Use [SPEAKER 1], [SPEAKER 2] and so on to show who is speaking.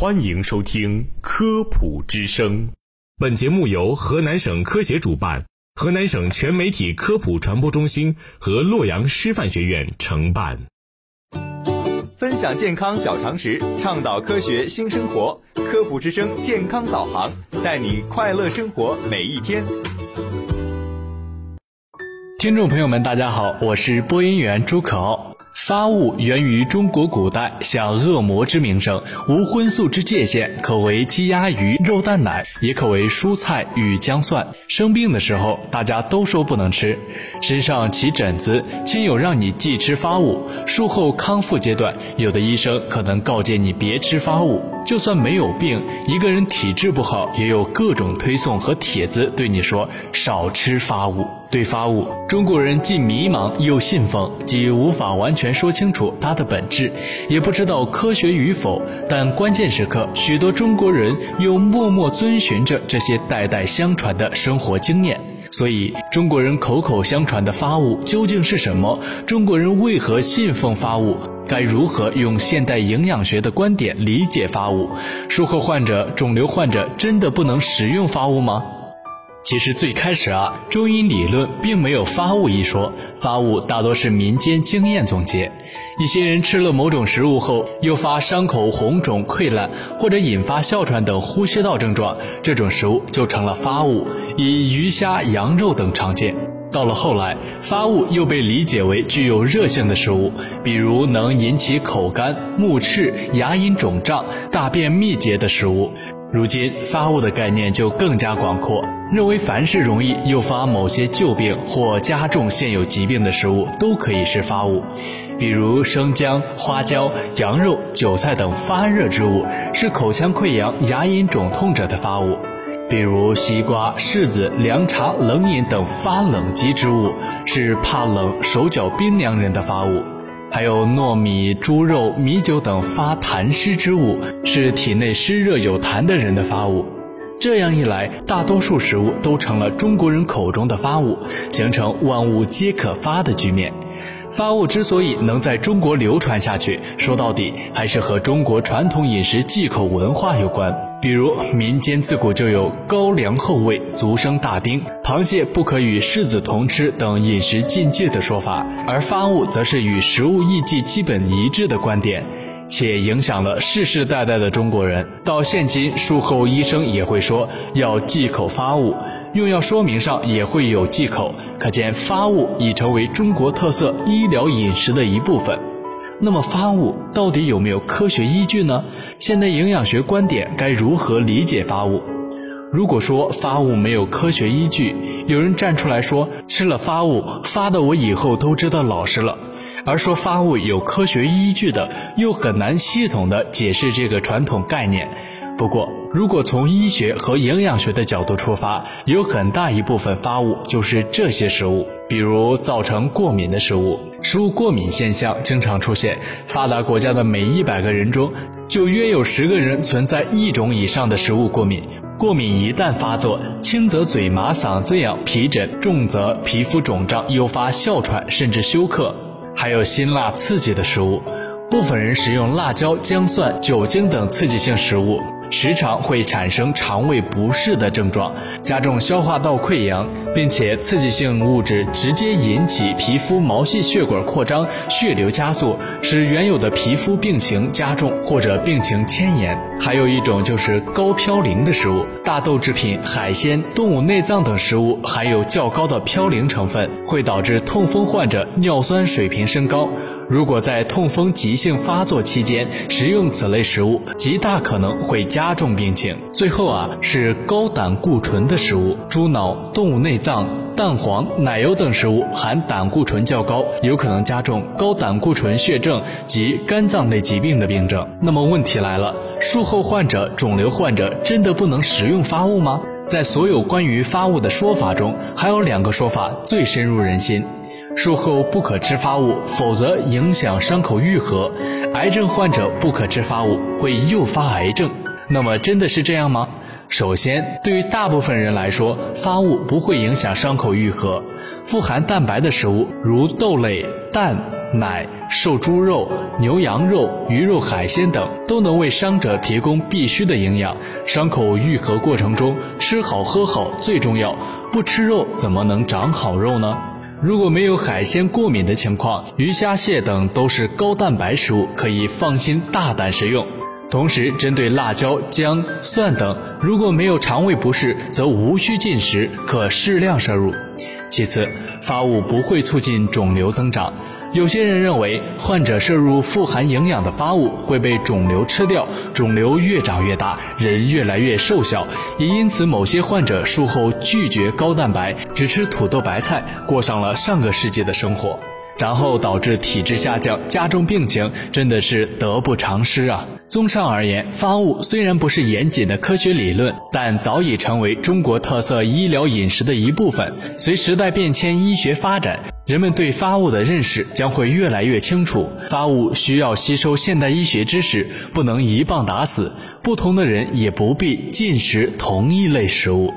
[SPEAKER 1] 欢迎收听《科普之声》，本节目由河南省科协主办，河南省全媒体科普传播中心和洛阳师范学院承办。
[SPEAKER 2] 分享健康小常识，倡导科学新生活，《科普之声》健康导航，带你快乐生活每一天。
[SPEAKER 3] 听众朋友们，大家好，我是播音员朱可傲。发物源于中国古代，像恶魔之名声，无荤素之界限，可为鸡鸭鱼肉蛋奶，也可为蔬菜与姜蒜。生病的时候，大家都说不能吃。身上起疹子，亲友让你忌吃发物。术后康复阶段，有的医生可能告诫你别吃发物。就算没有病，一个人体质不好，也有各种推送和帖子对你说少吃发物。对发物，中国人既迷茫又信奉，既无法完全说清楚它的本质，也不知道科学与否。但关键时刻，许多中国人又默默遵循着这些代代相传的生活经验。所以，中国人口口相传的发物究竟是什么？中国人为何信奉发物？该如何用现代营养学的观点理解发物？术后患者、肿瘤患者真的不能食用发物吗？其实最开始啊，中医理论并没有发物一说，发物大多是民间经验总结。一些人吃了某种食物后，诱发伤口红肿溃烂，或者引发哮喘等呼吸道症状，这种食物就成了发物，以鱼虾羊肉等常见。到了后来，发物又被理解为具有热性的食物，比如能引起口干、目赤、牙龈肿胀、大便秘结的食物。如今，发物的概念就更加广阔，认为凡是容易诱发某些旧病或加重现有疾病的食物都可以是发物，比如生姜、花椒、羊肉、韭菜等发热之物是口腔溃疡、牙龈肿痛者的发物；比如西瓜、柿子、凉茶、冷饮等发冷积之物是怕冷、手脚冰凉人的发物。还有糯米、猪肉、米酒等发痰湿之物，是体内湿热有痰的人的发物。这样一来，大多数食物都成了中国人口中的发物，形成万物皆可发的局面。发物之所以能在中国流传下去，说到底还是和中国传统饮食忌口文化有关。比如，民间自古就有高粱厚味，足生大丁；螃蟹不可与柿子同吃等饮食禁忌的说法，而发物则是与食物艺伎基本一致的观点，且影响了世世代代的中国人。到现今，术后医生也会说要忌口发物，用药说明上也会有忌口，可见发物已成为中国特色医疗饮食的一部分。那么发物到底有没有科学依据呢？现代营养学观点该如何理解发物？如果说发物没有科学依据，有人站出来说吃了发物发的我以后都知道老实了，而说发物有科学依据的，又很难系统的解释这个传统概念。不过，如果从医学和营养学的角度出发，有很大一部分发物就是这些食物，比如造成过敏的食物。食物过敏现象经常出现，发达国家的每一百个人中，就约有十个人存在一种以上的食物过敏。过敏一旦发作，轻则嘴麻、嗓子痒、皮疹，重则皮肤肿胀，诱发哮喘甚至休克。还有辛辣刺激的食物，部分人食用辣椒、姜蒜、酒精等刺激性食物。时常会产生肠胃不适的症状，加重消化道溃疡，并且刺激性物质直接引起皮肤毛细血管扩张、血流加速，使原有的皮肤病情加重或者病情迁延。还有一种就是高嘌呤的食物，大豆制品、海鲜、动物内脏等食物含有较高的嘌呤成分，会导致痛风患者尿酸水平升高。如果在痛风急性发作期间食用此类食物，极大可能会加重病情。最后啊，是高胆固醇的食物，猪脑、动物内脏、蛋黄、奶油等食物含胆固醇较高，有可能加重高胆固醇血症及肝脏类疾病的病症。那么问题来了，术后患者、肿瘤患者真的不能食用发物吗？在所有关于发物的说法中，还有两个说法最深入人心。术后不可吃发物，否则影响伤口愈合。癌症患者不可吃发物，会诱发癌症。那么真的是这样吗？首先，对于大部分人来说，发物不会影响伤口愈合。富含蛋白的食物，如豆类、蛋、奶、瘦猪肉、牛羊肉、鱼肉、海鲜等，都能为伤者提供必需的营养。伤口愈合过程中，吃好喝好最重要。不吃肉，怎么能长好肉呢？如果没有海鲜过敏的情况，鱼虾蟹等都是高蛋白食物，可以放心大胆食用。同时，针对辣椒、姜、蒜等，如果没有肠胃不适，则无需进食，可适量摄入。其次，发物不会促进肿瘤增长。有些人认为，患者摄入富含营养的发物会被肿瘤吃掉，肿瘤越长越大，人越来越瘦小。也因此，某些患者术后拒绝高蛋白，只吃土豆白菜，过上了上个世纪的生活。然后导致体质下降，加重病情，真的是得不偿失啊！综上而言，发物虽然不是严谨的科学理论，但早已成为中国特色医疗饮食的一部分。随时代变迁，医学发展，人们对发物的认识将会越来越清楚。发物需要吸收现代医学知识，不能一棒打死。不同的人也不必进食同一类食物。